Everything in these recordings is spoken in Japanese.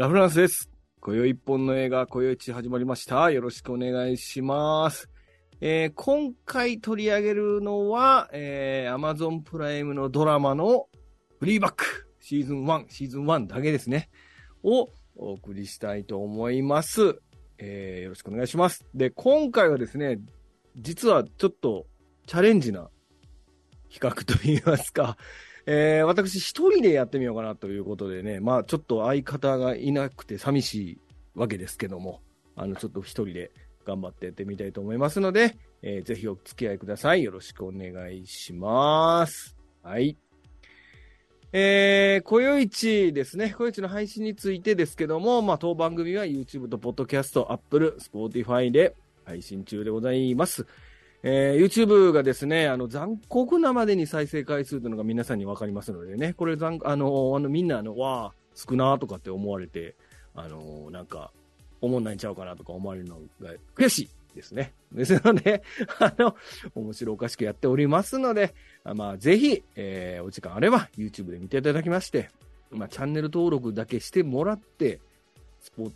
ラフランスです。今宵一本の映画、今宵一始まりました。よろしくお願いします。えー今回取り上げるのは、えー、Amazon プライムのドラマのフリーバック、シーズン1、シーズン1だけですね、をお送りしたいと思います。えーよろしくお願いします。で、今回はですね、実はちょっとチャレンジな企画といいますか、えー私一人でやってみようかなということでね、まあちょっと相方がいなくて寂しいわけですけども、あのちょっと一人で頑張ってやってみたいと思いますので、えーぜひお付き合いください。よろしくお願いします。はい。えー、こよいちですね。こよいちの配信についてですけども、まあ当番組は YouTube と Podcast、Apple、Spotify で配信中でございます。えー YouTube がですね、あの、残酷なまでに再生回数というのが皆さんにわかりますのでね、これ残、あの、あのみんな、あの、わあ、少なとかって思われて、あの、なんか、思んないんちゃうかなとか思われるのが悔しいですね。ですので、あの、面白おかしくやっておりますので、あまあ、ぜひ、えーお時間あれば YouTube で見ていただきまして、まあ、チャンネル登録だけしてもらって、スポ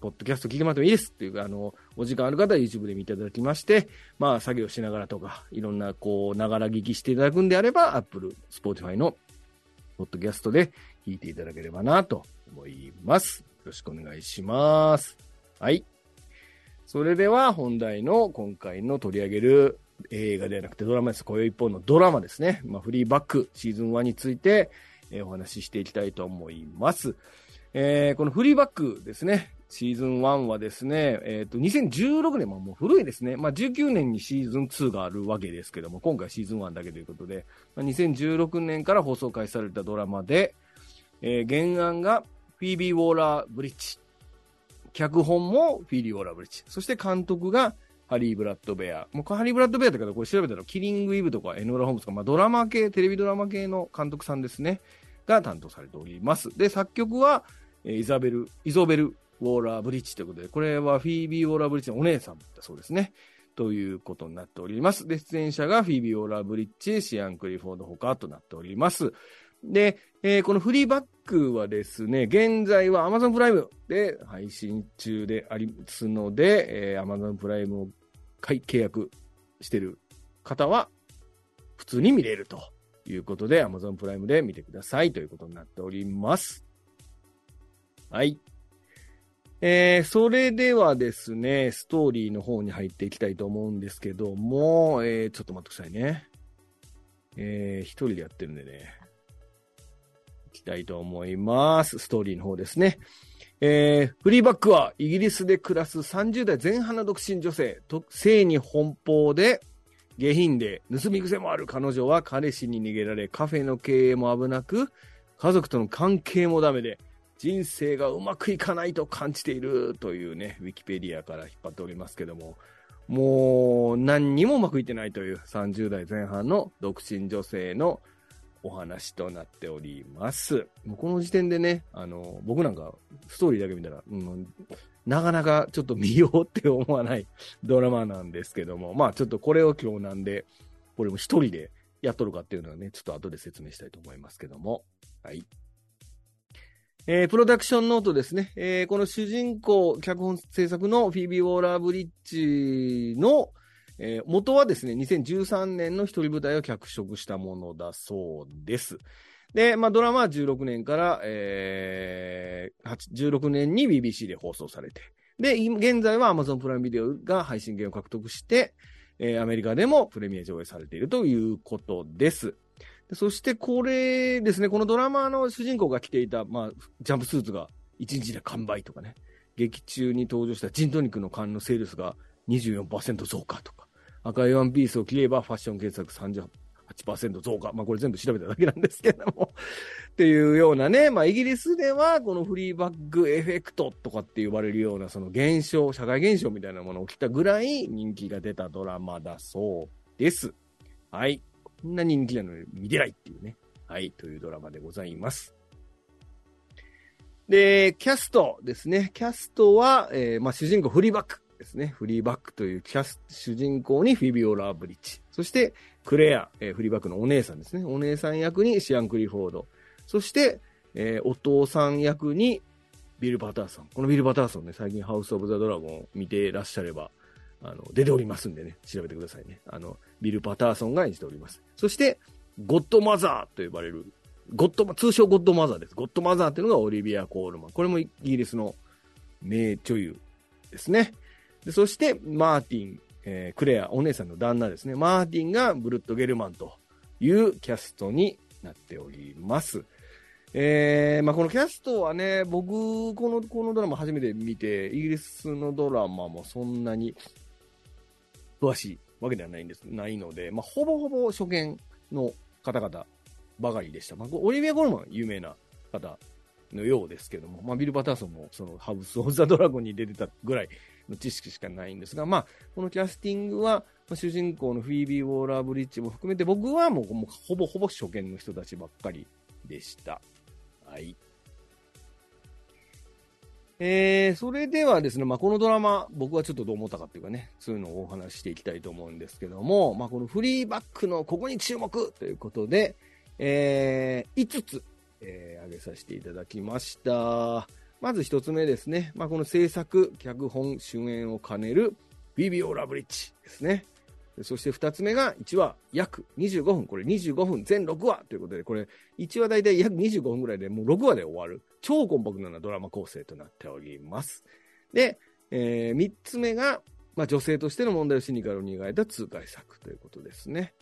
ポッドキャスト聞いてもらってもいいですっていう、あの、お時間ある方は YouTube で見ていただきまして、まあ、作業しながらとか、いろんな、こう、ながら聞きしていただくんであれば、Apple、Spotify の、ポッドキャストで聞いていただければなと思います。よろしくお願いします。はい。それでは、本題の今回の取り上げる映画ではなくてドラマです。今宵一本のドラマですね。まあ、フリーバックシーズン1について、えお話ししていきたいと思います。えーこのフリーバックですね。シーズン1はですね、えっ、と、2016年、まあもう古いですね。まあ19年にシーズン2があるわけですけども、今回シーズン1だけということで、まあ、2016年から放送開始されたドラマで、えー原案がフィービー・ウォーラー・ブリッジ。脚本もフィービー・ウォーラー・ブリッジ。そして監督がハリー・ブラッドベア。もうハリー・ブラッドベアだけど、これ調べたら、キリング・イブとかエノラ・ホームズとか、まあドラマ系、テレビドラマ系の監督さんですね。が担当されております。で、作曲は、えーイザベル、イゾベル・ウォーラー・ブリッジということで、これはフィービー・ウォーラー・ブリッジのお姉さんだそうですね。ということになっております。で、出演者がフィービー・ウォーラー・ブリッジ、シアン・クリフォードほかとなっております。で、えーこのフリーバックはですね、現在は Amazon プライムで配信中でありますので、えー Amazon プライムを契約してる方は、普通に見れるということで、Amazon プライムで見てくださいということになっております。はい。えー、それではですね、ストーリーの方に入っていきたいと思うんですけども、えー、ちょっと待ってくださいね。えー、一人でやってるんでね。いきたいと思います。ストーリーの方ですね。えー、フリーバックはイギリスで暮らす30代前半の独身女性、と性に奔放で下品で盗み癖もある彼女は彼氏に逃げられカフェの経営も危なく家族との関係もダメで人生がうまくいかないと感じているというね、ウィキペディアから引っ張っておりますけども、もう何にもうまくいってないという30代前半の独身女性のお話となっております。もうこの時点でね、あの、僕なんかストーリーだけ見たら、うん、なかなかちょっと見ようって思わないドラマなんですけども、まあちょっとこれを今日なんで、これも一人でやっとるかっていうのはね、ちょっと後で説明したいと思いますけども、はい。えープロダクションノートですね。えーこの主人公、脚本制作のフィービー・ウォーラー・ブリッジの、えー元はですね、2013年の一人舞台を脚色したものだそうです。で、まあ、ドラマは16年から、えー、8 16年に BBC で放送されて、で、現在は Amazon プライムビデオが配信権を獲得して、えーアメリカでもプレミア上映されているということです。そしてこれですね、このドラマの主人公が着ていた、まあ、ジャンプスーツが1日で完売とかね、劇中に登場したジントニックの缶のセールスが24%増加とか、赤いワンピースを着ればファッション検索38%増加。まあこれ全部調べただけなんですけれども。っていうようなね、まあイギリスではこのフリーバッグエフェクトとかって呼ばれるようなその現象、社会現象みたいなものを起きたぐらい人気が出たドラマだそうです。はい。こんな人気なのに見れないっていうね。はい。というドラマでございます。で、キャストですね。キャストは、えーまあ主人公フリーバックですね。フリーバックというキャス主人公にフィビオラ・ブリッジ。そして、クレア、えーフリーバックのお姉さんですね。お姉さん役にシアン・クリフォード。そして、えーお父さん役に、ビル・パターソン。このビル・パターソンね、最近ハウス・オブ・ザ・ドラゴンを見てらっしゃれば、あの、出ておりますんでね、調べてくださいね。あの、ビル・パターソンが演じております。そして、ゴッドマザーと呼ばれる、ゴッド、通称ゴッドマザーです。ゴッドマザーっていうのがオリビア・コールマン。これもイギリスの名女優ですね。でそして、マーティン、えー、クレア、お姉さんの旦那ですね。マーティンがブルット・ゲルマンというキャストになっております。えー、まあ、このキャストはね、僕、この、このドラマ初めて見て、イギリスのドラマもそんなに詳しいわけではないんです、ないので、まあ、ほぼほぼ初見の方々ばかりでした。まあ、オリビア・ゴルマン有名な方のようですけども、まあ、ビル・パターソンもそのハウス・オブ・ザ・ドラゴンに出てたぐらいの知識しかないんですが、まあ、このキャスティングは、主人公のフィービー・ウォーラー・ブリッジも含めて僕はもうもうほぼほぼ初見の人たちばっかりでした。はい。えー、それではですね、まあ、このドラマ、僕はちょっとどう思ったかっていうかね、そういうのをお話ししていきたいと思うんですけども、まあ、このフリーバックのここに注目ということで、えー、5つ、えー、挙げさせていただきました。まず1つ目ですね、まあ、この制作、脚本、主演を兼ねるビビオラブリッジですね。そして2つ目が1話約25分。これ25分全6話ということで、これ1話だいたい約25分ぐらいでもう6話で終わる超コンパクトなドラマ構成となっております。で、えー、3つ目が、まあ、女性としての問題をシニカルに描いた痛快作ということですね。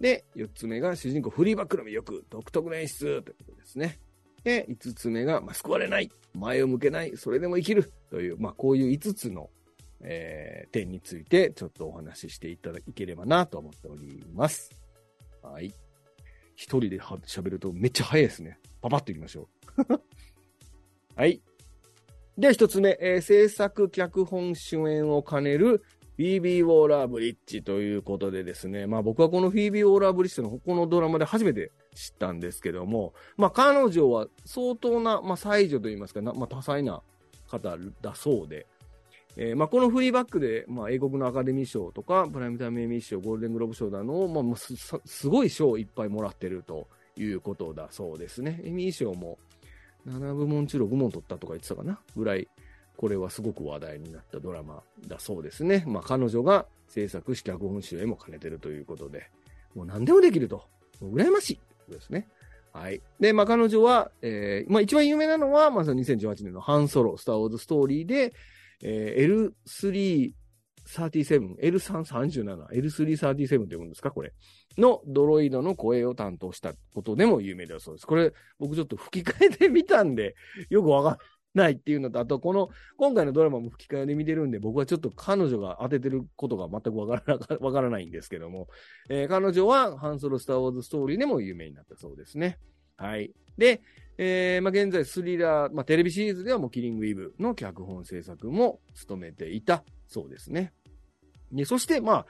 で、4つ目が主人公フリーバックの魅力、独特の演出ということですね。で、5つ目が、まあ、救われない、前を向けない、それでも生きるという、まあ、こういう5つのえー、点についてちょっとお話ししていただければなと思っております。はい。一人で喋るとめっちゃ早いですね。パパッといきましょう。はい。では一つ目、えー、制作脚本主演を兼ねるフィービー・ウォーラー・ブリッジということでですね、まあ僕はこのフィービー・ウォーラー・ブリッジのこのドラマで初めて知ったんですけども、まあ彼女は相当な、まあ才女といいますか、まあ多彩な方だそうで、えーまあ、このフリーバックで、まあ、英国のアカデミー賞とか、プライムタイムエミー賞、ゴールデングローブ賞などを、まあ、すすごい賞をいっぱいもらってるということだそうですね。エミー賞も7部門中6問取ったとか言ってたかな？ぐらい、これはすごく話題になったドラマだそうですね。まあ、彼女が制作し脚本集へも兼ねてるということで、もう何でもできると。もう羨ましいことですね。はい。で、まあ、彼女は、えー、まあ、一番有名なのは、まず2018年のハンソロ、スター・ウォーズ・ストーリーで、えー、L337、L337、L337 と読むんですか？これ。のドロイドの声を担当したことでも有名だそうです。これ、僕ちょっと吹き替えで見たんで、よくわかんないっていうのと、あと、この、今回のドラマも吹き替えで見てるんで、僕はちょっと彼女が当ててることが全くわからな、わからないんですけども、えー、彼女は、ハンソロ・スター・ウォーズ・ストーリーでも有名になったそうですね。はい。で、えー、まあ、現在スリラー、まあ、テレビシリーズではもうキリングイブの脚本制作も務めていたそうですね。で、そして、まあ、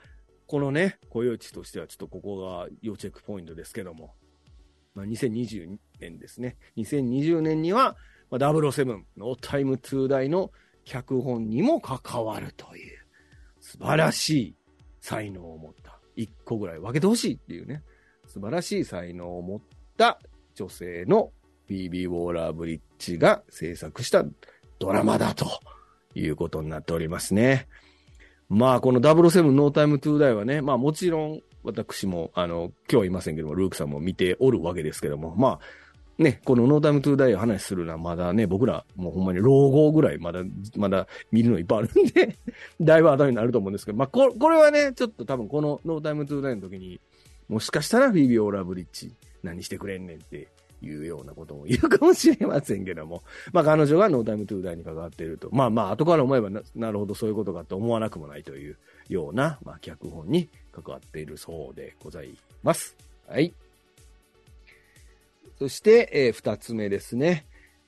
このね、雇用地としてはちょっとここが要チェックポイントですけども、まあ、2020年ですね。2020年には、まあ、007、ノータイムトゥーダイの脚本にも関わるという、素晴らしい才能を持った。一個ぐらい分けてほしいっていうね、素晴らしい才能を持った女性の BB ウォーラーブリッジが制作したドラマだということになっておりますね。まあ、この007 No Time to Die はね、まあもちろん私も、あの、今日はいませんけども、ルークさんも見ておるわけですけども、まあ、ね、この No Time to Die を話するのはまだね、僕らもうほんまに老後ぐらいまだ、まだ見るのいっぱいあるんでだいぶ後になると思うんですけど、まあこ、これはね、ちょっと多分この No Time to Die の時に、もしかしたらフィービー・ウォーラー＝ブリッジ何してくれんねんっていうようなことも言うかもしれませんけども、まあ彼女がノータイムトゥーダイに関わっていると。まあまあ後から思えばなるほどそういうことかと思わなくもないというような、まあ脚本に関わっているそうでございます。はい。そして、えー、二つ目ですね。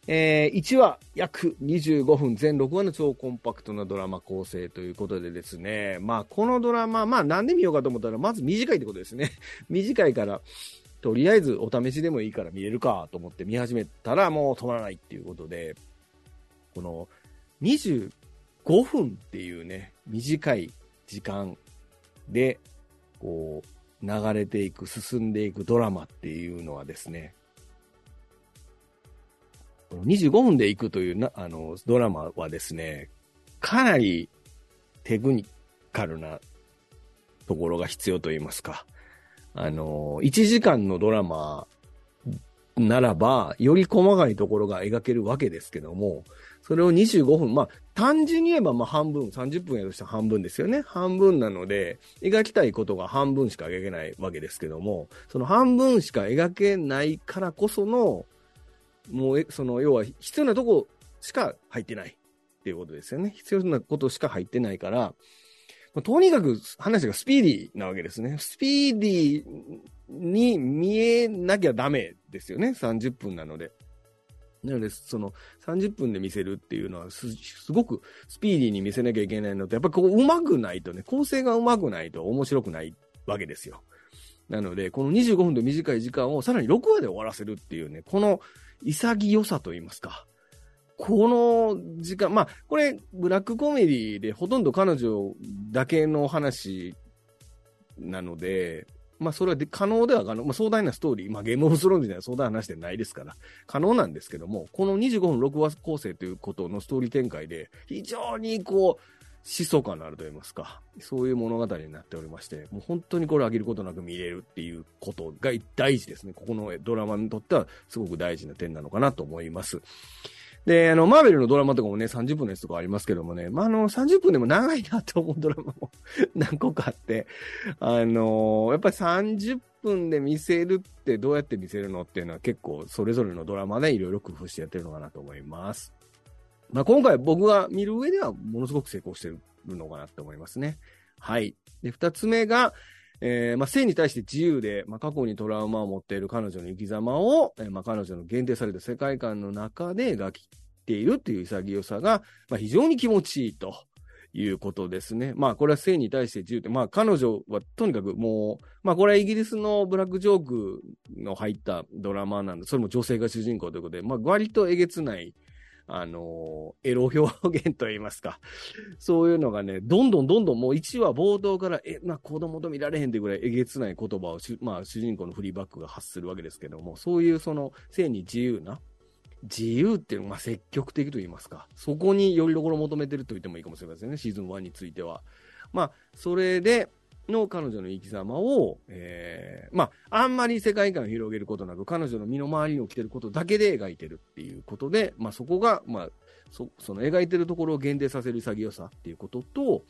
えー、1話約25分、全6話の超コンパクトなドラマ構成ということでですね、まあこのドラマ、まあなんで見ようかと思ったら、まず短いってことですね。短いから、とりあえずお試しでもいいから見れるかと思って見始めたらもう止まらないっていうことで、この25分っていうね、短い時間で、こう、流れていく、進んでいくドラマっていうのはですね、この25分で行くというな、あの、ドラマはですね、かなりテクニカルなところが必要と言いますか。あの、1時間のドラマならば、より細かいところが描けるわけですけども、それを25分、まあ、単純に言えば、まあ、半分、30分やとしたら半分ですよね。半分なので、描きたいことが半分しか描けないわけですけども、その半分しか描けないからこその、もう、その、要は必要なとこしか入ってないっていうことですよね。必要なことしか入ってないから、とにかく話がスピーディーなわけですね。スピーディーに見えなきゃダメですよね。30分なので。なので、その30分で見せるっていうのはす、すごくスピーディーに見せなきゃいけないのと、やっぱこう上手くないとね、構成が上手くないと面白くないわけですよ。なので、この25分で短い時間をさらに6話で終わらせるっていうね、この潔さと言いますか。この時間、まあ、これ、ブラックコメディでほとんど彼女だけの話なので、まあ、それはで可能では可能、まあ、壮大なストーリー、まあ、ゲームオブスローンズでは壮大な話ではないですから、可能なんですけども、この25分6話構成ということのストーリー展開で、非常にこう、疾走感のあると言いますか、そういう物語になっておりまして、もう本当にこれ上げることなく見れるっていうことが大事ですね。ここのドラマにとってはすごく大事な点なのかなと思います。で、あの、マーベルのドラマとかもね、30分のやつとかありますけどもね、まあ、あの、30分でも長いなと思うドラマも 何個かあって、あのやっぱり30分で見せるってどうやって見せるのっていうのは結構それぞれのドラマでいろいろ工夫してやってるのかなと思います。まあ、今回僕が見る上ではものすごく成功してるのかなと思いますね。はい。で、二つ目が、えー、まあ、性に対して自由で、まあ、過去にトラウマを持っている彼女の生き様を、えー、まあ、彼女の限定された世界観の中で描きているっていう潔さが、まあ、非常に気持ちいいということですね。まあ、これは性に対して自由って、まあ、彼女はとにかくもう、まあ、これはイギリスのブラックジョークの入ったドラマなんで、それも女性が主人公ということで、まあ、割とえげつない、あの、エロ表現といいますか。そういうのがね、どんどんどんどんもう1話冒頭から、え、まあ子供と見られへんってぐらいえげつない言葉をまあ主人公のフリーバックが発するわけですけども、そういうその性に自由な、自由っていうのは、ま、積極的と言いますか、そこによりどころを求めてると言ってもいいかもしれませんね、シーズン1については。まあ、それで、の彼女の生き様を、えー、まあ、あんまり世界観を広げることなく、彼女の身の回りに起きてることだけで描いてるっていうことで、まあ、そこが、まあ、そその描いてるところを限定させる潔さっていうことと、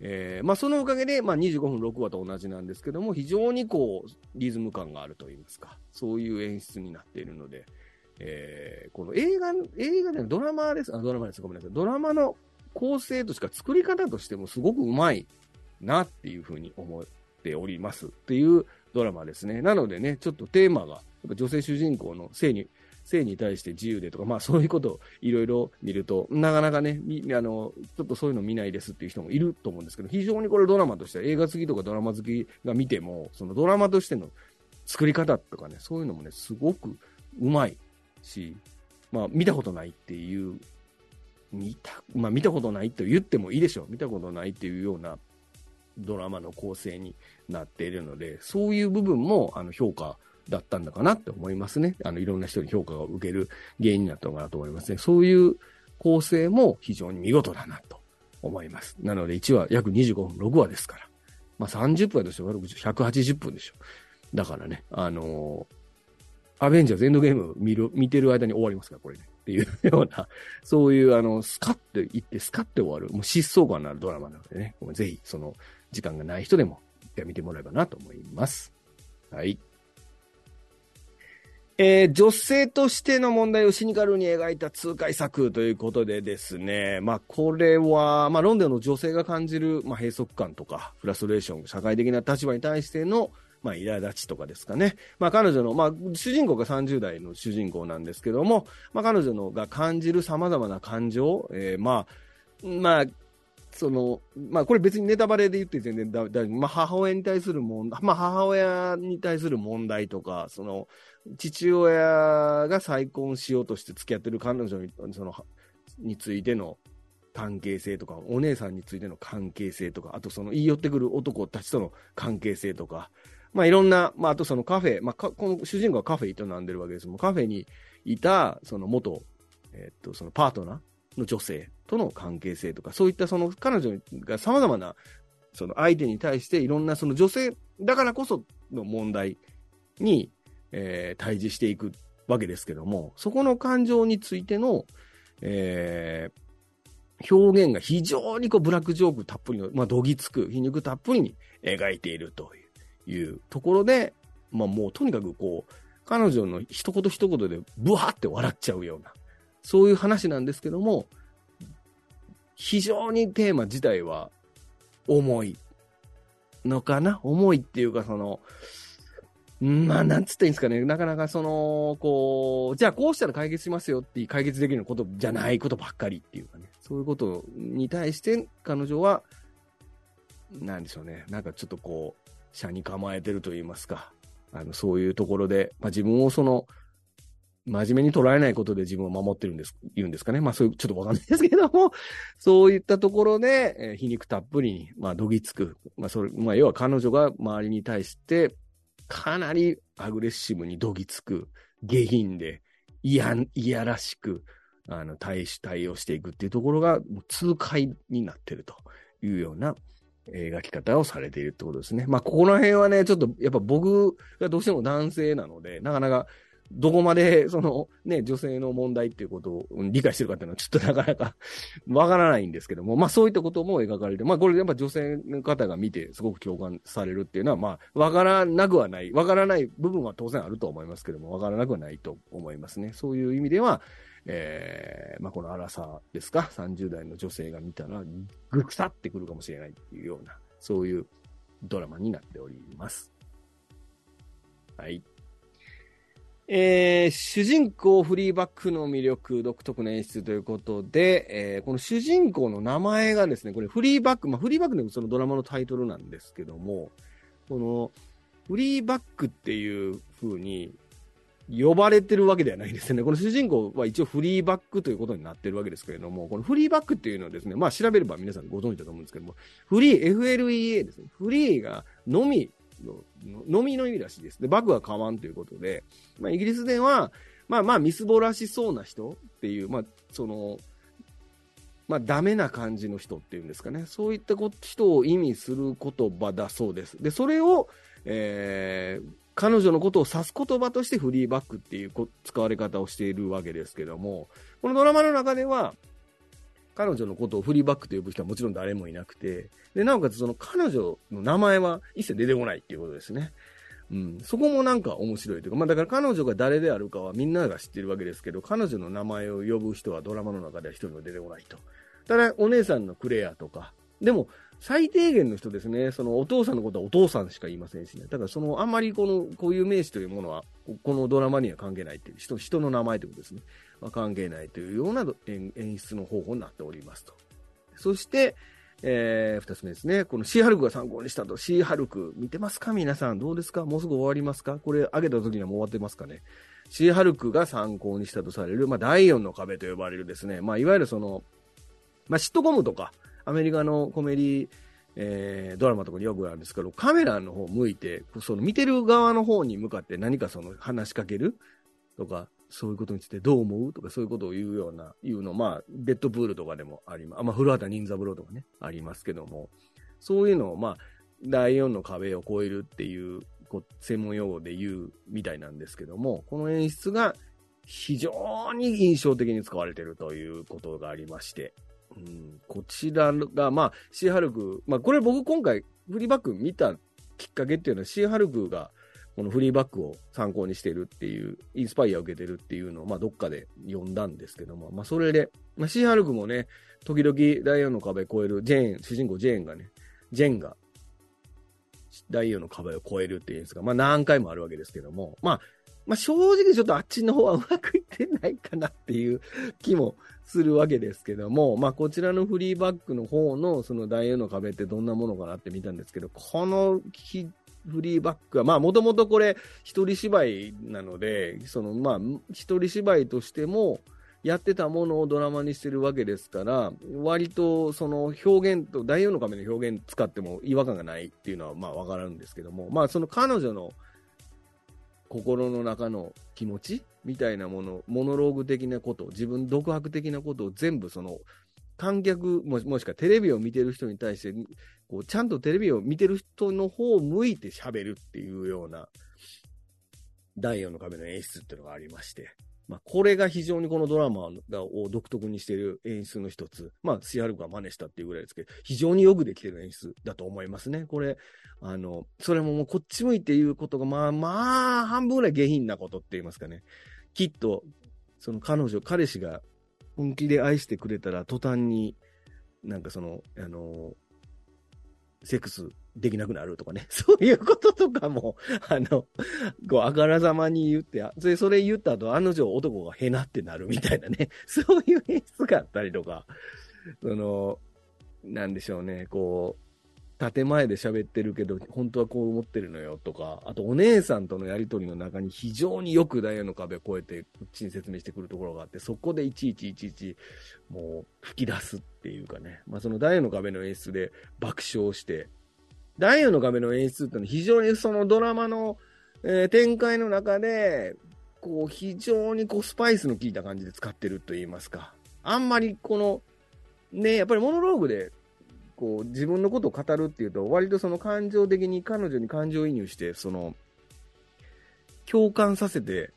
えー、まあ、そのおかげで、まあ、25分6話と同じなんですけども、非常にこう、リズム感があるといいますか、そういう演出になっているので、えー、この映画、映画でドラマです、あ、ドラマです、ごめんなさい。ドラマの構成としか作り方としてもすごくうまいなっていうふうに思っておりますっていうドラマですね。なのでね、ちょっとテーマが、やっぱ女性主人公の性に、性に対して自由でとか、まあそういうことをいろいろ見ると、なかなかね、あの、ちょっとそういうの見ないですっていう人もいると思うんですけど、非常にこれドラマとしては映画好きとかドラマ好きが見ても、そのドラマとしての作り方とかね、そういうのもね、すごくうまいし、まあ見たことないっていう、見た、まあ見たことないと言ってもいいでしょう。見たことないっていうようなドラマの構成になっているので、そういう部分もあの評価だったんだかなって思いますね。あの、いろんな人に評価を受ける原因になったのかなと思いますね。そういう構成も非常に見事だなと思います。なので1話約25分、6話ですから。まあ30分だとしても180分でしょ。だからね、あのー、アベンジャーズエンドゲーム見る、見てる間に終わりますから、これね。っていうような、そういうあの、スカッていって、スカッて終わる、もう疾走感のあるドラマなのでね、ぜひ、その、時間がない人でも、見てもらえばなと思います。はい。えー、女性としての問題をシニカルに描いた痛快作ということでですね、まあ、これは、まあ、ロンドンの女性が感じる、まあ、閉塞感とか、フラストレーション、社会的な立場に対しての、まあ、苛立ちとかですかね。まあ、彼女の、まあ、主人公が30代の主人公なんですけども、まあ、彼女のが感じる様々な感情、えー、まあ、まあ、その、まあこれ別にネタバレで言って全然だ、だまあ母親に対する問題、まあ母親に対する問題とか、その、父親が再婚しようとして付き合ってる彼女に、その、についての関係性とか、お姉さんについての関係性とか、あとその言い寄ってくる男たちとの関係性とか、まあいろんな、まああとそのカフェ、まあこの主人公はカフェ営んでるわけです。もカフェにいた、その元、えっと、そのパートナーの女性との関係性とか、そういったその彼女が様々な、その相手に対していろんなその女性だからこその問題に、えー、対峙していくわけですけども、そこの感情についての、えー、表現が非常にこうブラックジョークたっぷりの、まあ、どぎつく、皮肉たっぷりに描いているというところで、まあもうとにかくこう、彼女の一言一言でブワーって笑っちゃうような、そういう話なんですけども、非常にテーマ自体は重いのかな？重いっていうかその、まあ、なんつったらいいんですかね。なかなかその、こう、じゃあこうしたら解決しますよって解決できることじゃないことばっかりっていうかね。そういうことに対して彼女は、なんでしょうね。なんかちょっとこう、車に構えてると言いますか。あの、そういうところで、まあ自分をその、真面目に捉えないことで自分を守ってるんです、言うんですかね。まあそういう、ちょっとわかんないですけども、そういったところで、えー、皮肉たっぷりに、まあ、どぎつく。まあそれ、まあ要は彼女が周りに対して、かなりアグレッシブにどぎつく、下品で、いや、いやらしく、あの、対し、対応していくっていうところが、痛快になってるというような描き方をされているってことですね。まあ、ここの辺はね、ちょっと、やっぱ僕がどうしても男性なので、なかなかどこまで、その、ね、女性の問題っていうことを理解してるかっていうのは、ちょっとなかなか わからないんですけども、まあそういったことも描かれて、まあこれやっぱ女性の方が見てすごく共感されるっていうのは、まあ、わからなくはない、わからない部分は当然あると思いますけども、わからなくはないと思いますね。そういう意味では、えー、まあこの荒さですか、30代の女性が見たら、ぐくさってくるかもしれないっていうような、そういうドラマになっております。はい。えー、主人公フリーバックの魅力、独特な演出ということで、えー、この主人公の名前がですね、これフリーバック、まあフリーバックでもそのドラマのタイトルなんですけども、このフリーバックっていう風に呼ばれてるわけではないですね。この主人公は一応フリーバックということになってるわけですけれども、このフリーバックっていうのはですね、まあ調べれば皆さんご存知だと思うんですけども、フリー、FLEA ですね。フリーがのみのみの意味らしいです。で、バグは買わんということで、まあ、イギリスでは、まあまあ、みすぼらしそうな人っていう、まあ、その、まあ、ダメな感じの人っていうんですかね。そういった人を意味する言葉だそうです。で、それを、えー、彼女のことを指す言葉としてフリーバックっていう使われ方をしているわけですけども、このドラマの中では、彼女のことをフリーバックと呼ぶ人はもちろん誰もいなくて、で、なおかつその彼女の名前は一切出てこないっていうことですね。うん。そこもなんか面白いというか、まあだから彼女が誰であるかはみんなが知ってるわけですけど、彼女の名前を呼ぶ人はドラマの中では一人も出てこないと。ただ、お姉さんのクレアとか、でも、最低限の人ですね、そのお父さんのことはお父さんしか言いませんしね。だからその、あんまりこの、こういう名詞というものは、このドラマには関係ないっていう、人、人の名前ということですね。まあ、関係ないというような演出の方法になっておりますと。そして、えー、二つ目ですね。このシーハルクが参考にしたと。シーハルク、見てますか？皆さん。どうですか？もうすぐ終わりますか？これ、上げた時にはもう終わってますかね？シーハルクが参考にしたとされる、まあ、第4の壁と呼ばれるですね。まあ、いわゆるその、まあ、シットコムとか、アメリカのコメディ、えー、ドラマとかによくあるんですけど、カメラの方向いて、その見てる側の方に向かって何かその話しかけるとか、そういうことについてどう思うとかそういうことを言うような、言うの、まあ、デッドプールとかでもあります。まあ、古畑任三郎とかね、ありますけども、そういうのを、まあ、第4の壁を越えるっていう、こう専門用語で言うみたいなんですけども、この演出が非常に印象的に使われてるということがありまして、うん、こちらが、まあ、シーハルク、まあ、これ僕今回、フリーバック見たきっかけっていうのは、シーハルクが、このフリーバックを参考にしてるっていう、インスパイアを受けてるっていうのを、まあ、どっかで読んだんですけども、まあ、それで、まあ、シーハルクもね、時々第4の壁を越える、ジェーン、主人公ジェーンがね、ジェンが、第4の壁を越えるっていうんですか、まあ、何回もあるわけですけども、まあ、まあ、正直ちょっとあっちの方はうまくいってないかなっていう気もするわけですけども、まあ、こちらのフリーバックの方のその第4の壁ってどんなものかなって見たんですけど、このフリーバックは、まあ、もともとこれ、一人芝居なので、その、まあ、一人芝居としても、やってたものをドラマにしてるわけですから、割とその表現と、第4の画面の表現使っても違和感がないっていうのはまあわかるんですけども、まあその彼女の心の中の気持ちみたいなもの、モノローグ的なこと、自分独白的なことを全部その観客ももしくはテレビを見てる人に対してこうちゃんとテレビを見てる人の方を向いて喋るっていうような第4の壁の演出っていうのがありまして、まあ、これが非常にこのドラマを独特にしている演出の一つ。まあ、シアルが真似したっていうぐらいですけど、非常によくできてる演出だと思いますね。これ、あの、それももうこっち向いて言うことが、まあまあ、半分ぐらい下品なことって言いますかね。きっと、その彼女、彼氏が本気で愛してくれたら途端に、なんかその、あの、セックスできなくなるとかね。そういうこととかも、あの、こう、あからさまに言って、それ、それ言った後、あの女男がへなってなるみたいなね。そういう演出があったりとか、その、なんでしょうね、こう、建前で喋ってるけど、本当はこう思ってるのよとか、あとお姉さんとのやりとりの中に非常によくダイヤの壁を越えて、こっちに説明してくるところがあって、そこでいちいちいちいち、もう吹き出すっていうかね、まあそのダイヤの壁の演出で爆笑して、ダイヤの壁の演出ってのは非常にそのドラマの、えー、展開の中で、こう非常にこうスパイスの効いた感じで使ってると言いますか、あんまりこの、ね、やっぱりモノローグでこう、自分のことを語るっていうと、割とその感情的に彼女に感情移入して、その、共感させて、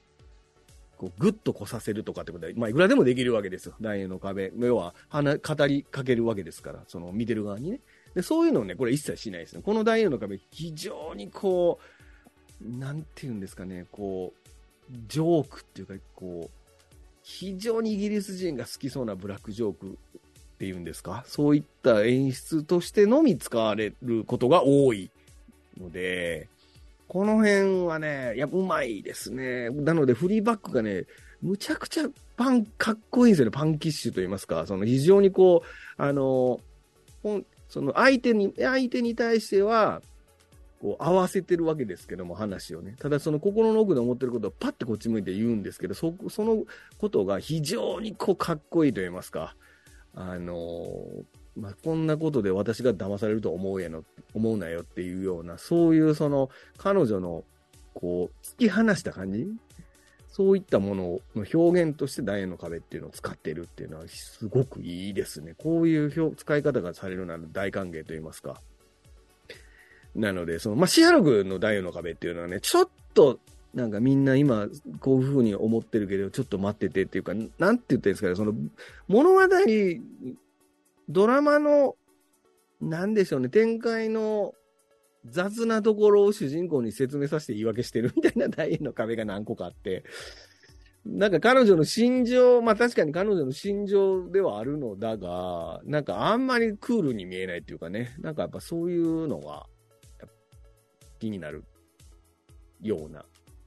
こう、ぐっとこさせるとかってことは、まあ、いくらでもできるわけですよ。大円の壁。要は、語りかけるわけですから、その、見てる側にね。で、そういうのをね、これ一切しないですね。この大円の壁、非常にこう、なんて言うんですかね、こう、ジョークっていうか、こう、非常にイギリス人が好きそうなブラックジョークっていうんですか、そういった演出としてのみ使われることが多いので、この辺はね、やっぱうまいですね。なので、フリーバックがね、むちゃくちゃパン、かっこいいんですよね。パンキッシュと言いますか。その非常にこう、あの、その相手に、相手に対しては、こう合わせてるわけですけども、話をね。ただその心の奥で思ってることをパッてこっち向いて言うんですけど、そ、そのことが非常にこうかっこいいと言いますか。あのまあ、こんなことで私が騙されると思うやの、思うなよっていうような、そういうその、彼女の、こう、突き放した感じ？そういったものの表現として楕円の壁っていうのを使ってるっていうのはすごくいいですね。こういう表使い方がされるなら大歓迎と言いますか。なので、その、まあ、シアログの楕円の壁っていうのはね、ちょっとなんかみんな今、こういうふうに思ってるけど、ちょっと待っててっていうか、なんて言ってるんですかね、その、物語、ドラマの、なんでしょうね、展開の雑なところを主人公に説明させて言い訳してるみたいな大変の壁が何個かあって、なんか彼女の心情、まあ確かに彼女の心情ではあるのだが、なんかあんまりクールに見えないっていうかね、なんかやっぱそういうのが気になるような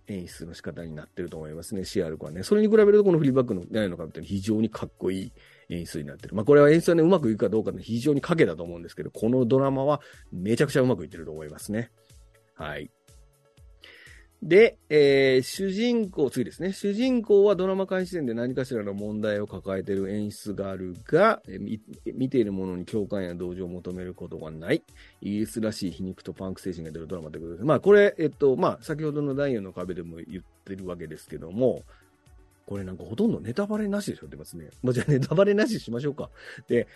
演出の仕方になってると思いますね、CR コはね。それに比べると、このフリーバックのないのかっていうのは非常にかっこいい演出になってる。まあ、これは演出はね、うまくいくかどうかって、非常に賭けだと思うんですけど、このドラマはめちゃくちゃうまくいってると思いますね。はい。で、えー、主人公、次ですね。主人公はドラマ開始点で何かしらの問題を抱えている演出があるが、えー、見ているものに共感や同情を求めることがない。イギリスらしい皮肉とパンク精神が出るドラマということです。まあ、これ、えっと、まあ、先ほどの第4の壁でも言ってるわけですけども、これなんかほとんどネタバレなしでしょってますね。まあ、じゃあネタバレなししましょうか。で、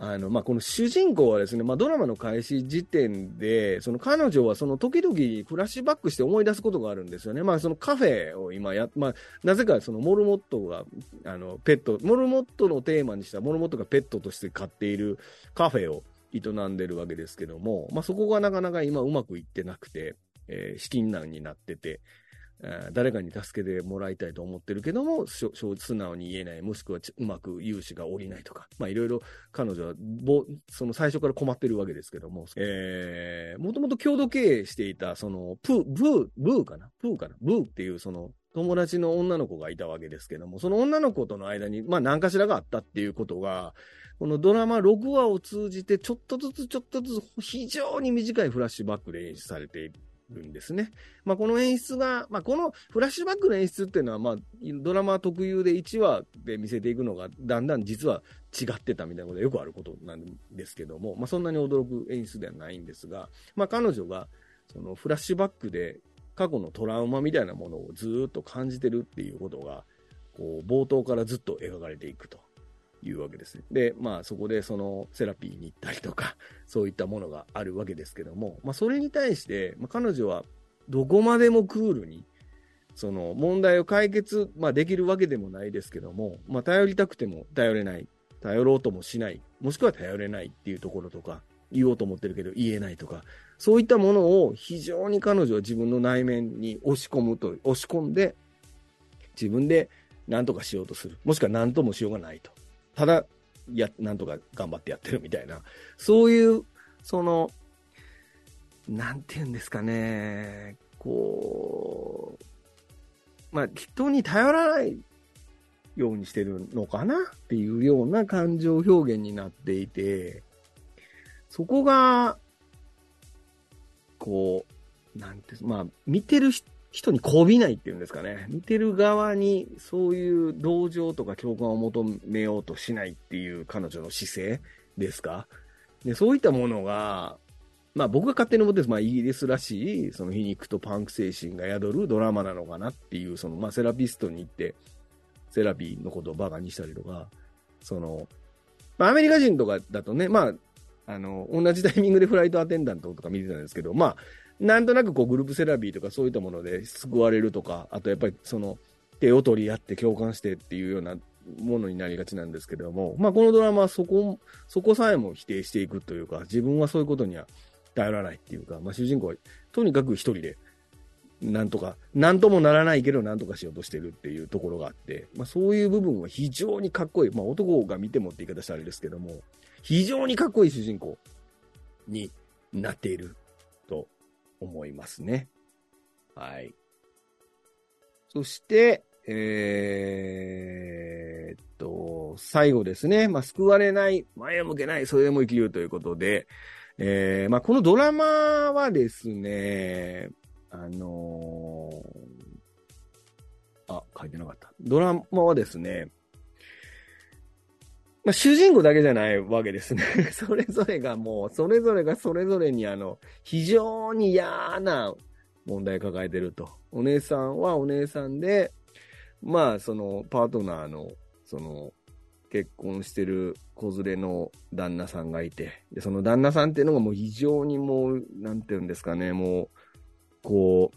あの、まあ、この主人公はですね、まあ、ドラマの開始時点で、その彼女はその時々フラッシュバックして思い出すことがあるんですよね。まあ、そのカフェを今や、まあ、なぜかそのモルモットが、あの、ペット、モルモットのテーマにしたモルモットがペットとして飼っているカフェを営んでるわけですけども、まあ、そこがなかなか今うまくいってなくて、えー、資金難になってて、誰かに助けてもらいたいと思ってるけども、素直に言えない、もしくはうまく融資が下りないとか、いろいろ彼女は、その最初から困ってるわけですけども、もともと共同経営していた、その、プー、ブー、ブーかな？プーかな？ブーっていうその、友達の女の子がいたわけですけども、その女の子との間に、まあ何かしらがあったっていうことが、このドラマ6話を通じて、ちょっとずつちょっとずつ非常に短いフラッシュバックで演出されているんですね。まあ、この演出が、まあ、このフラッシュバックの演出っていうのは、まあ、ドラマ特有で1話で見せていくのが、だんだん実は違ってたみたいなことがよくあることなんですけども、まあ、そんなに驚く演出ではないんですが、まあ、彼女が、そのフラッシュバックで過去のトラウマみたいなものをずっと感じてるっていうことが、こう、冒頭からずっと描かれていくと。いうわけですね。で、まあそこでそのセラピーに行ったりとか、そういったものがあるわけですけども、まあそれに対して、まあ、彼女はどこまでもクールに、その問題を解決、まあ、できるわけでもないですけども、まあ、頼りたくても頼れない、頼ろうともしない、もしくは頼れないっていうところとか、言おうと思ってるけど言えないとか、そういったものを非常に彼女は自分の内面に押し込むと、押し込んで、自分で何とかしようとする。もしくは何ともしようがないと。ただ、や、なんとか頑張ってやってるみたいな、そういう、その、なんて言うんですかね、こう、まあ、人に頼らないようにしてるのかなっていうような感情表現になっていて、そこが、こう、なんて、まあ、見てる人、人にこびないっていうんですかね。見てる側にそういう同情とか共感を求めようとしないっていう彼女の姿勢ですか？で、そういったものが、まあ僕が勝手に思ってまあイギリスらしい、その皮肉とパンク精神が宿るドラマなのかなっていう、そのまあセラピストに行って、セラピーのことをバカにしたりとか、その、まあアメリカ人とかだとね、まあ、あの、同じタイミングでフライトアテンダントとか見てたんですけど、まあ、なんとなくこうグループセラピーとかそういったもので救われるとか、あとやっぱりその手を取り合って共感してっていうようなものになりがちなんですけども、まあこのドラマはそこ、そこさえも否定していくというか、自分はそういうことには頼らないっていうか、まあ主人公はとにかく一人で、なんとか、なんともならないけどなんとかしようとしてるっていうところがあって、まあそういう部分は非常にかっこいい。まあ男が見てもって言い方したらあれですけども、非常にかっこいい主人公になっている思いますね。はい。そして、えー、っと、最後ですね。まあ、救われない、前を向けない、それでも生きるということで、えー、まあ、このドラマはですね、あのー、あ、書いてなかった。ドラマはですね、まあ、主人公だけじゃないわけですね。それぞれがもう、それぞれがそれぞれにあの、非常に嫌な問題抱えてると。お姉さんはお姉さんで、まあ、その、パートナーの、その、結婚してる子連れの旦那さんがいて、で、その旦那さんっていうのがもう非常にもう、なんていうんですかね、もう、こ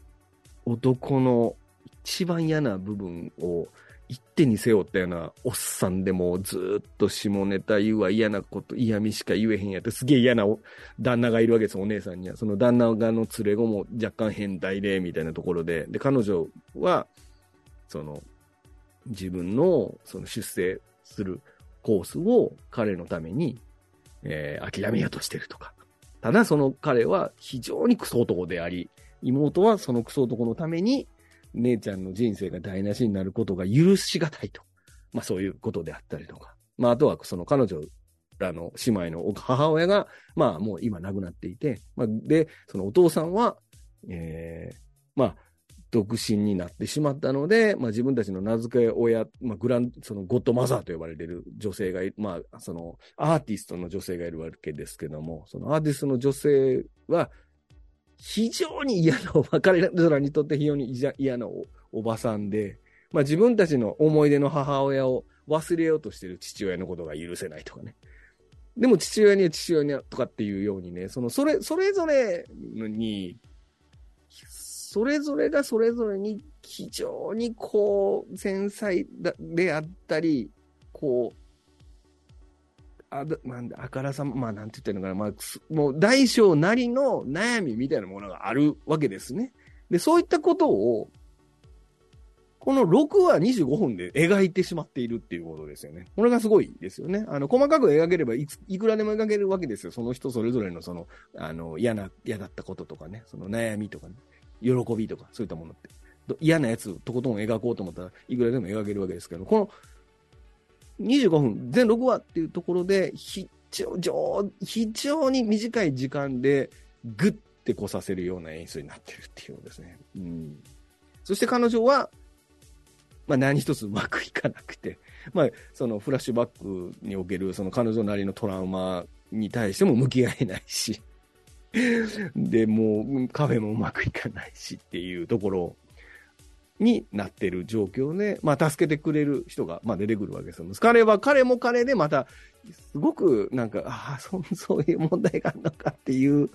う、男の一番嫌な部分を一手に背負ったようなおっさんでもずっと下ネタ言うわ嫌なこと嫌味しか言えへんやってすげえ嫌な旦那がいるわけですお姉さんには。その旦那がの連れ子も若干変態でみたいなところで。で彼女はその自分のその出世するコースを彼のために、えー、諦めようとしてるとか。ただその彼は非常にクソ男であり妹はそのクソ男のために姉ちゃんの人生が台無しになることが許しがたいと。まあそういうことであったりとか。まああとはその彼女らの姉妹の母親が、まあもう今亡くなっていて、まあで、そのお父さんは、ええー、まあ、独身になってしまったので、まあ自分たちの名付け親、まあグラン、そのゴッドマザーと呼ばれている女性がいる、まあそのアーティストの女性がいるわけですけども、そのアーティストの女性は、非常に嫌なおば、彼らにとって非常に嫌なおおばさんで、まあ自分たちの思い出の母親を忘れようとしてる父親のことが許せないとかね。でも父親には父親にはとかっていうようにね、その、それ、それぞれに、それぞれがそれぞれに非常にこう、繊細であったり、こう、あなんで、あからさま、まあ、なんて言ってるのかな、まあ、もう大小なりの悩みみたいなものがあるわけですね。で、そういったことを、この6話25分で描いてしまっているっていうことですよね。これがすごいですよね。あの、細かく描ければいいくらでも描けるわけですよ。その人それぞれのその、あの、嫌な、嫌だったこととかね、その悩みとかね、喜びとか、そういったものって。嫌なやつとことん描こうと思ったらいくらでも描けるわけですけど、この25分、全6話っていうところで、非常、非常に短い時間で、ぐってこさせるような演出になってるっていうのですね。うん。そして彼女は、まあ何一つうまくいかなくて、まあそのフラッシュバックにおけるその彼女なりのトラウマに対しても向き合えないし、で、もうカフェもうまくいかないしっていうところになってる状況で、まあ、助けてくれる人が、まあ、出てくるわけですよ。彼は、彼も彼でまた、すごく、なんか、ああ、そ、ういう問題があるのかっていう、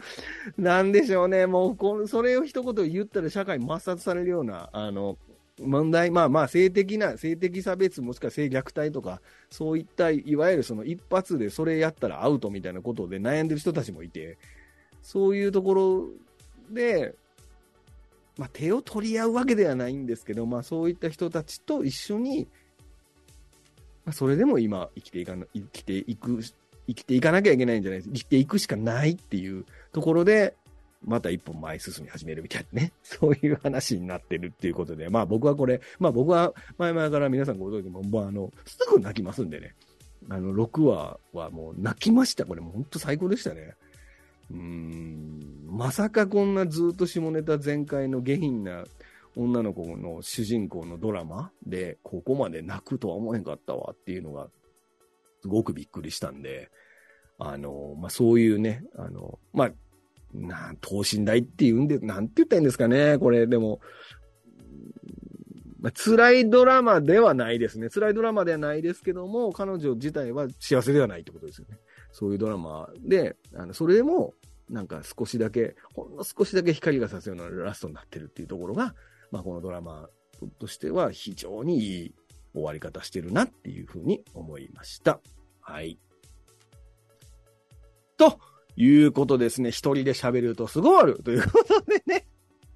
なんでしょうね。もう、この、それを一言言ったら社会に抹殺されるような、あの、問題、まあまあ、性的な、性的差別もしくは性虐待とか、そういった、いわゆるその一発でそれやったらアウトみたいなことで悩んでる人たちもいて、そういうところで、まあ、手を取り合うわけではないんですけど、まあ、そういった人たちと一緒に、まあ、それでも今生きていかな、生きていく、生きていかなきゃいけないんじゃないです生きていくしかないっていうところで、また一歩前進み始めるみたいなね。そういう話になってるっていうことで、まあ僕はこれ、まあ僕は前々から皆さんご存知も、もうあの、すぐ泣きますんでね。あの、6話はもう泣きました。これもう本当最高でしたね。うん、まさかこんなずっと下ネタ全開の下品な女の子の主人公のドラマで、ここまで泣くとは思えんかったわっていうのが、すごくびっくりしたんで、あの、まあ、そういうね、あの、まあ、な、等身大っていうんで、なんて言ったらいいんですかね、これ、でも、まあ、辛いドラマではないですね。辛いドラマではないですけども、彼女自体は幸せではないってことですよね。そういうドラマで、あのそれでも、なんか少しだけ、ほんの少しだけ光が差すようなラストになってるっていうところが、まあ、このドラマとしては非常にいい終わり方してるなっていうふうに思いました。はい。ということですね。一人で喋るとすごいあるということでね。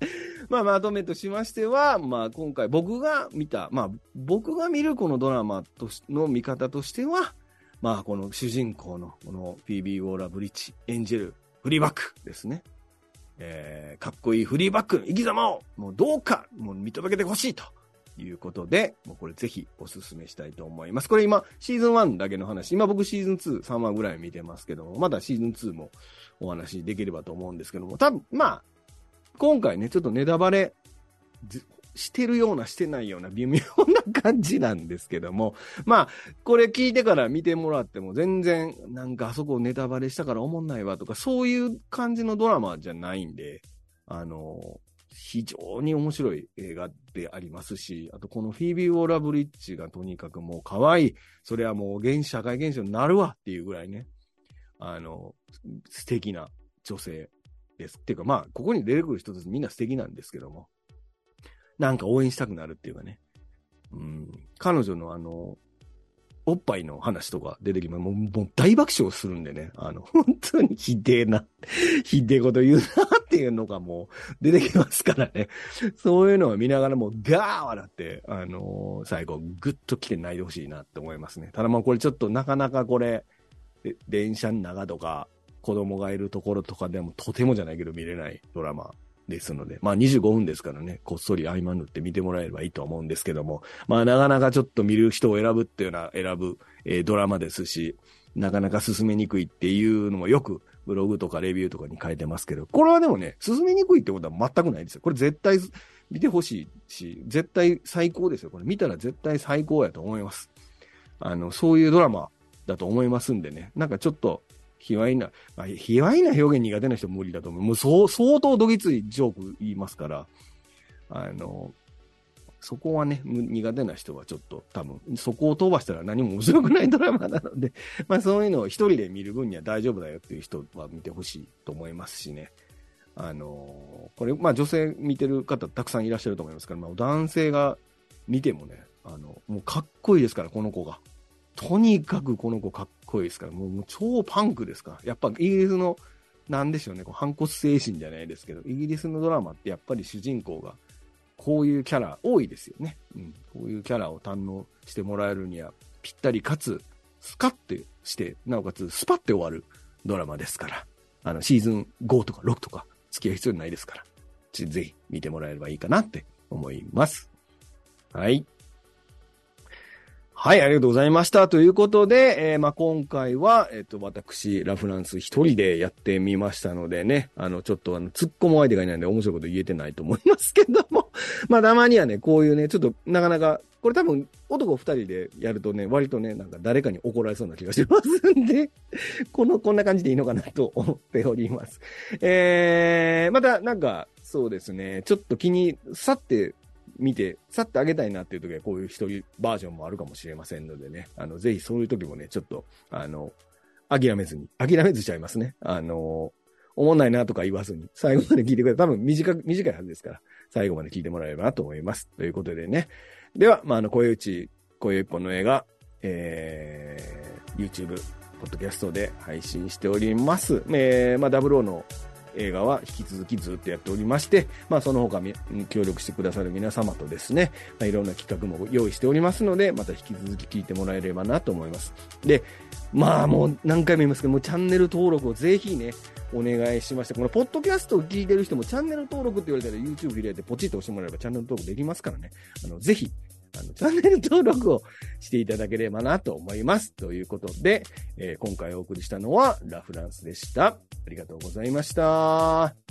まあ、まとめとしましては、まあ、今回僕が見た、まあ、僕が見るこのドラマとの見方としては、まあ、この主人公の、この PB ウォーラーブリッジ、エンジェル、フリーバックですね。えー、かっこいいフリーバックの生き様を、もうどうか、もう見届けてほしいということで、もうこれぜひお勧めしたいと思います。これ今、シーズン1だけの話、今僕シーズン2、3話ぐらい見てますけども、まだシーズン2もお話できればと思うんですけども、多分、まあ、今回ね、ちょっとネタバレしてるようなしてないような微妙感じなんですけども、まあ、これ聞いてから見てもらっても全然、なんかあそこネタバレしたから思んないわとか、そういう感じのドラマじゃないんで、あの、非常に面白い映画でありますし、あとこのフィービー・ウォーラブリッジがとにかくもう可愛い、それはもう現社会現象になるわっていうぐらいね、あの、素敵な女性です。っていうかまあ、ここに出てくる人たちみんな素敵なんですけども、なんか応援したくなるっていうかね。うん。彼女のあの、おっぱいの話とか出てきます。もうもう大爆笑するんでね。あの、本当にひでえな、ひでえこと言うなっていうのがもう出てきますからね。そういうのを見ながらもうガー笑って、あのー、最後ぐっと来て泣いてほしいなって思いますね。ただまあこれちょっとなかなかこれ、電車の中とか子供がいるところとかでもとてもじゃないけど見れないドラマですので、まあ25分ですからね、こっそり合間縫って見てもらえればいいと思うんですけども、まあなかなかちょっと見る人を選ぶっていうのは選ぶ、えー、ドラマですし、なかなか進めにくいっていうのもよくブログとかレビューとかに書いてますけど、これはでもね、進めにくいってことは全くないですよ。これ絶対見てほしいし、絶対最高ですよ。これ見たら絶対最高やと思います。あの、そういうドラマだと思いますんでね、なんかちょっと卑猥な、まあ、卑猥な表現苦手な人無理だと思う。もうそう、相当どぎついジョーク言いますから、あの、そこはね、苦手な人はちょっと多分、そこを飛ばしたら何も面白くないドラマなので、まあそういうのを一人で見る分には大丈夫だよっていう人は見てほしいと思いますしね。あのこれ、まあ女性見てる方たくさんいらっしゃると思いますから、まあ男性が見てもね、あの、もうかっこいいですから、この子が。とにかくこの子かっこいいですから、もう超パンクですから。やっぱイギリスの、なんでしょうね、こう反骨精神じゃないですけど、イギリスのドラマってやっぱり主人公が、こういうキャラ多いですよね。うん。こういうキャラを堪能してもらえるには、ぴったりかつ、スカッてして、なおかつスパって終わるドラマですから、あの、シーズン5とか6とか付き合う必要ないですから、ぜひ見てもらえればいいかなって思います。はい。はい、ありがとうございました。ということで、えー、まあ、今回は、えっ、ー、と、私、ラフランス一人でやってみましたのでね、あの、ちょっとあの、突っ込む相手がいないんで面白いこと言えてないと思いますけども、まあ、たまにはね、こういうね、ちょっとなかなか、これ多分、男二人でやるとね、割とね、なんか誰かに怒られそうな気がしますんで、この、こんな感じでいいのかなと思っております。えー、また、なんか、そうですね、ちょっと気に、さって見て、さってあげたいなっていう時は、こういう一人バージョンもあるかもしれませんのでね、あの、ぜひそういう時もね、ちょっと、あの、諦めずに、諦めずちゃいますね。あの、思んないなとか言わずに、最後まで聞いてくれた。多分短く、短いはずですから、最後まで聞いてもらえればなと思います。ということでね。では、まあ、あの、声打ち、声一本の映画、えー、YouTube、ポッドキャストで配信しております。えー、まあ、ダブルオーの映画は引き続きずっとやっておりまして、まあ、その他協力してくださる皆様とですね、まあ、いろんな企画も用意しておりますので、また引き続き聞いてもらえればなと思います。で、まあもう何回も言いますけども、チャンネル登録をぜひね、お願いしまして、このポッドキャストを聞いてる人もチャンネル登録って言われたら YouTube 開いてポチッと押してもらえばチャンネル登録できますからね。あの、ぜひあの、チャンネル登録をしていただければなと思います。ということで、えー、今回お送りしたのはラフランスでした。ありがとうございました。